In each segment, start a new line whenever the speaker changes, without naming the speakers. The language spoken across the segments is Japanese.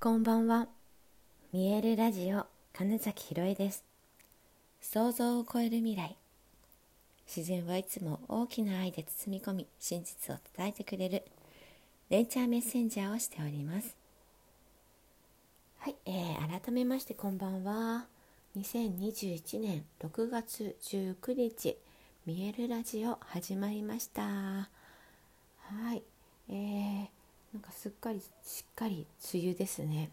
こんばんは。見えるラジオ金崎ひろえです。想像を超える未来。自然はいつも大きな愛で包み込み、真実を伝えてくれるネイチャーメッセンジャーをしております。はい、えー、改めましてこんばんは。2021年6月19日、見えるラジオ始まりました。はい、えーなんかすっかりしっかり梅雨ですね、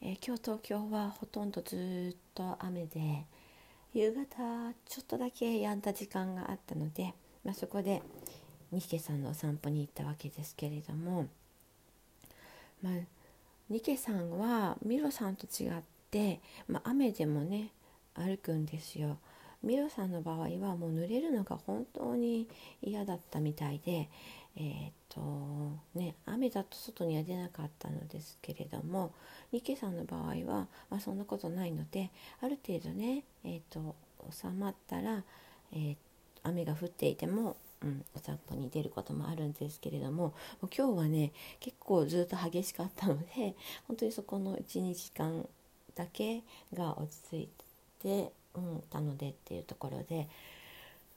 えー、今日東京はほとんどずっと雨で夕方ちょっとだけ止んだ時間があったので、まあ、そこでニケさんのお散歩に行ったわけですけれども、まあ、ニケさんはミロさんと違って、まあ、雨でもね歩くんですよ。ミロさんの場合はもう濡れるのが本当に嫌だったみたいで、えー、っとね雨だと外には出なかったのですけれどもニケさんの場合は、まあ、そんなことないのである程度ね、えー、っと収まったら、えー、雨が降っていても、うん、お散歩に出ることもあるんですけれども今日はね結構ずっと激しかったので 本当にそこの12時間だけが落ち着いて、うん、たのでっていうところで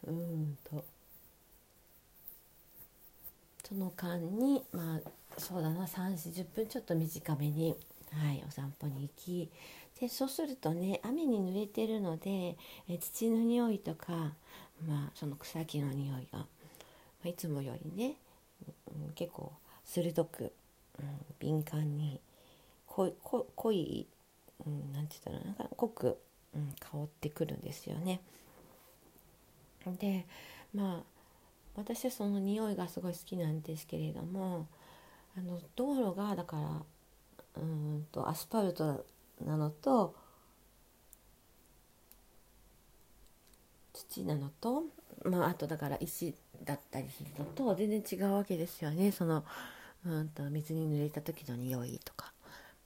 うんとその間にまあそうだな3 4 0分ちょっと短めに、はい、お散歩に行きでそうするとね雨に濡れてるのでえ土の匂いとか、まあ、その草木の匂いが、まあ、いつもよりね、うん、結構鋭く、うん、敏感に濃い濃い、うん、なんて言ったらなんか濃く、うん、香ってくるんですよね。でまあ私はその匂いがすごい好きなんですけれどもあの道路がだからうんとアスファルトなのと土なのと、まあ、あとだから石だったりするのと全然違うわけですよねそのうんと水に濡れた時の匂いとか。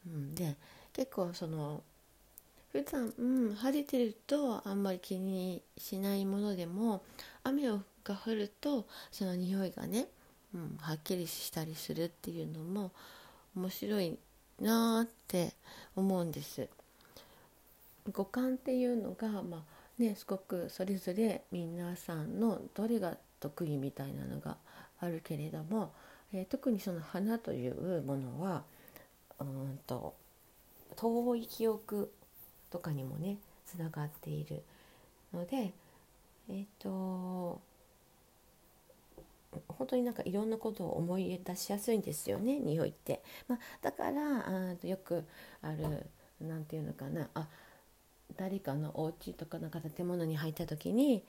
うん、で結構その普段うん晴れてるとあんまり気にしないものでも雨が降るとその匂いがね、うん、はっきりしたりするっていうのも面白いなーって思うんです。五感っていうのが、まあね、すごくそれぞれ皆さんのどれが得意みたいなのがあるけれども、えー、特にその花というものはうんと遠い記憶とかにもねつながっているのでえっ、と本当になんかいろんなことを思い出しやすいんですよね匂いって。まあ、だからあよくある何て言うのかなあ誰かのお家とかなんか建物に入った時に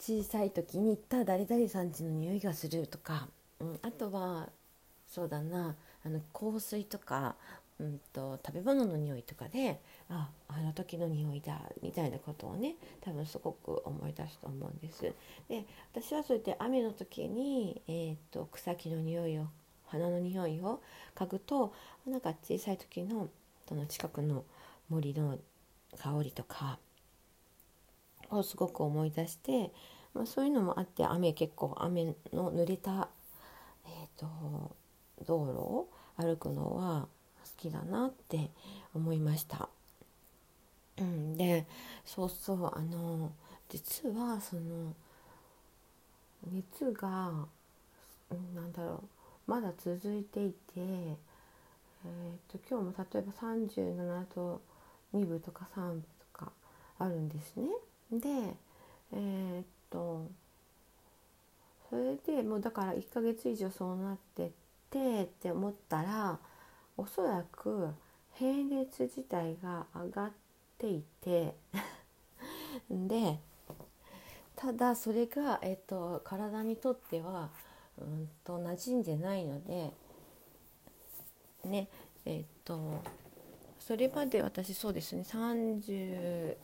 小さい時に行った誰々さんちの匂いがするとか、うん、あとはそうだなあの香水とかうんと、食べ物の匂いとかでああの時の匂いだみたいなことをね多分すごく思い出すと思うんです。で私はそうやって雨の時に、えーと、草木の匂いを花の匂いを嗅ぐとなんか小さい時のその近くの森の香りとかをすごく思い出して、まあ、そういうのもあって雨結構雨の濡れた、えーと道路を歩くのはきだなって思いました。うん、でそうそうあの実はその熱が、うん、なんだろうまだ続いていて、えーと、今日も例えば37度2分とか3分とかあるんですね。でえー、っとそれでもうだから1ヶ月以上そうなっててって思ったらおそらく平熱自体が上がっていて でただそれが、えっと、体にとってはうんと馴染んでないのでねえっとそれまで私そうですね36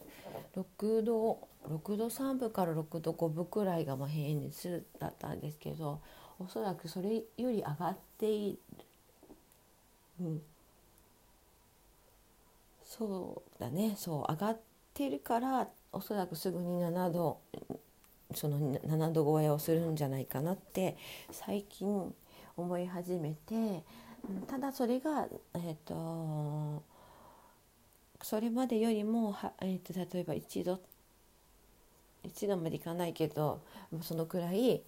度6度3分から6度5分くらいがま平熱だったんですけどおそらくそれより上がっているうん、そうだね。そう上がってるからおそらくすぐに7度その7度超えをするんじゃないかなって最近思い始めてただそれが、えーと、それまでよりもは、えーと、例えば一度一度までいかないけどそのくらい、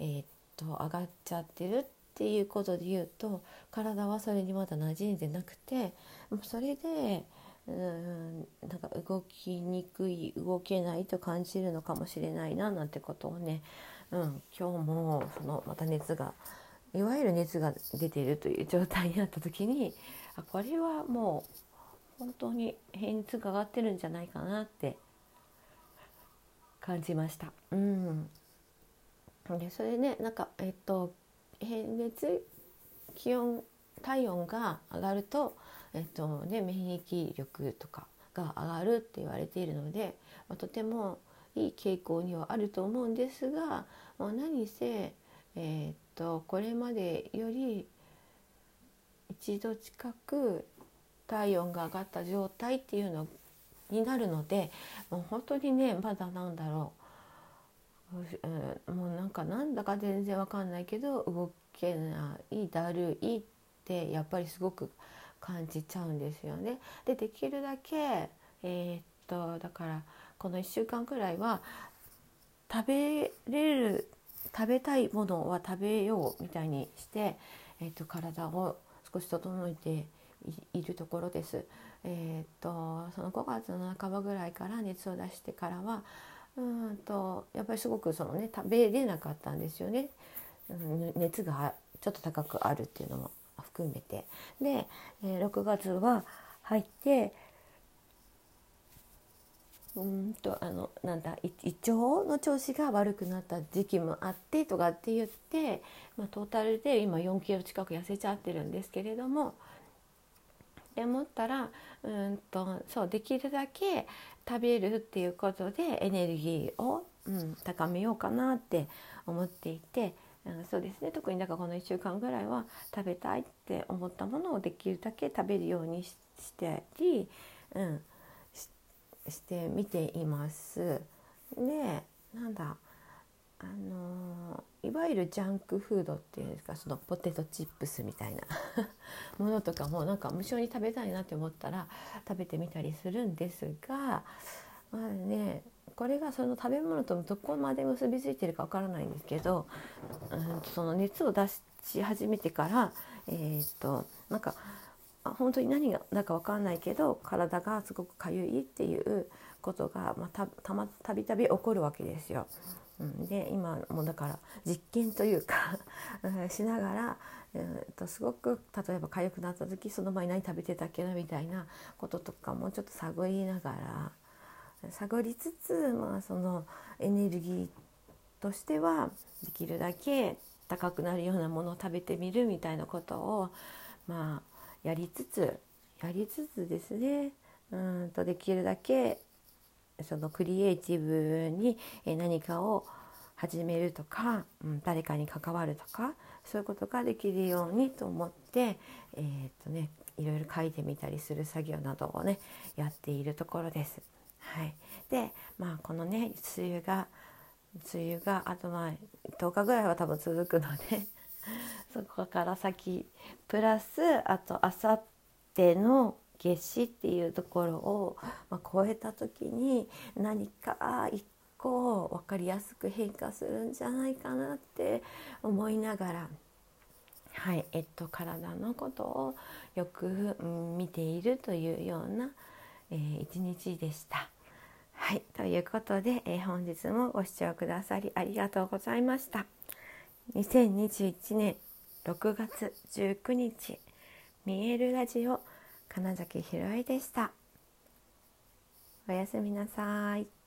えーと、と上がっちゃってるっていうことで言うと体はそれにまだ馴染んでなくてそれでうんなんか動きにくい動けないと感じるのかもしれないななんてことをね、うん、今日もそのまた熱がいわゆる熱が出ているという状態になった時にあこれはもう本当に平熱が上がってるんじゃないかなって感じました。うん、でそれねなんかえっと平熱気温体温が上がると、えっとね、免疫力とかが上がるって言われているので、まあ、とてもいい傾向にはあると思うんですが、まあ、何せ、えー、っとこれまでより一度近く体温が上がった状態っていうのになるのでもう本当にねまだなんだろう、もうなんかなんだか全然わかんないけど動けないだるいってやっぱりすごく感じちゃうんですよね。でできるだけえー、っとだからこの1週間くらいは食べれる食べたいものは食べようみたいにして、えー、と体を少し整えているところです。えーと、その5月の半ばぐらいから熱を出してからはうんとやっぱりすごくその、ね、食べれなかったんですよね。うん、熱がちょっと高くあるっていうのも含めて。で、えー、6月は入ってうんとあのなんだ胃腸の調子が悪くなった時期もあってとかって言って、まあ、トータルで今4キロ近く痩せちゃってるんですけれどもで思ったらうんとそうできるだけ食べるっていうことでエネルギーを、うん、高めようかなって思っていて。うん、そうですね特にだからこの1週間ぐらいは食べたいって思ったものをできるだけ食べるようにしてり、うん、して見ています。でなんだあのいわゆるジャンクフードっていうんですかそのポテトチップスみたいな ものとかもなんか無性に食べたいなって思ったら食べてみたりするんですがまあねこれがその食べ物とどこまで結びついてるかわからないんですけど、うん、その熱を出し始めてからえー、っとなんか本当に何がだか分かんないけど体がすごくかゆいっていうことが、まあ、たたまたびたび起こるわけですよ。うん、で今もだから実験というか しながら、えー、とすごく例えば痒くなった時その前何食べてたっけなみたいなこととかもちょっと探りながら探りつつ、まあ、そのエネルギーとしてはできるだけ高くなるようなものを食べてみるみたいなことをまあやりつつやりつつですね。うんとできるだけそのクリエイティブに何かを始めるとか、うん、誰かに関わるとかそういうことができるようにと思って、えー、っとね、いろいろ書いてみたりする作業などをねやっているところです。はい、でまあこのね梅雨が梅雨があとまあ10日ぐらいは多分続くので そこから先プラスあとあさっての夏至っていうところを、まあ、超えた時に何か一個分かりやすく変化するんじゃないかなって思いながら。はいえっと、体のことをよく、見ているというような、えー、一日でした。はい、ということで、えー、本日もご視聴くださりありがとうございました。2021年6月19日見えるラジオ金崎ひろえでした。おやすみなさい。